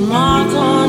Marco.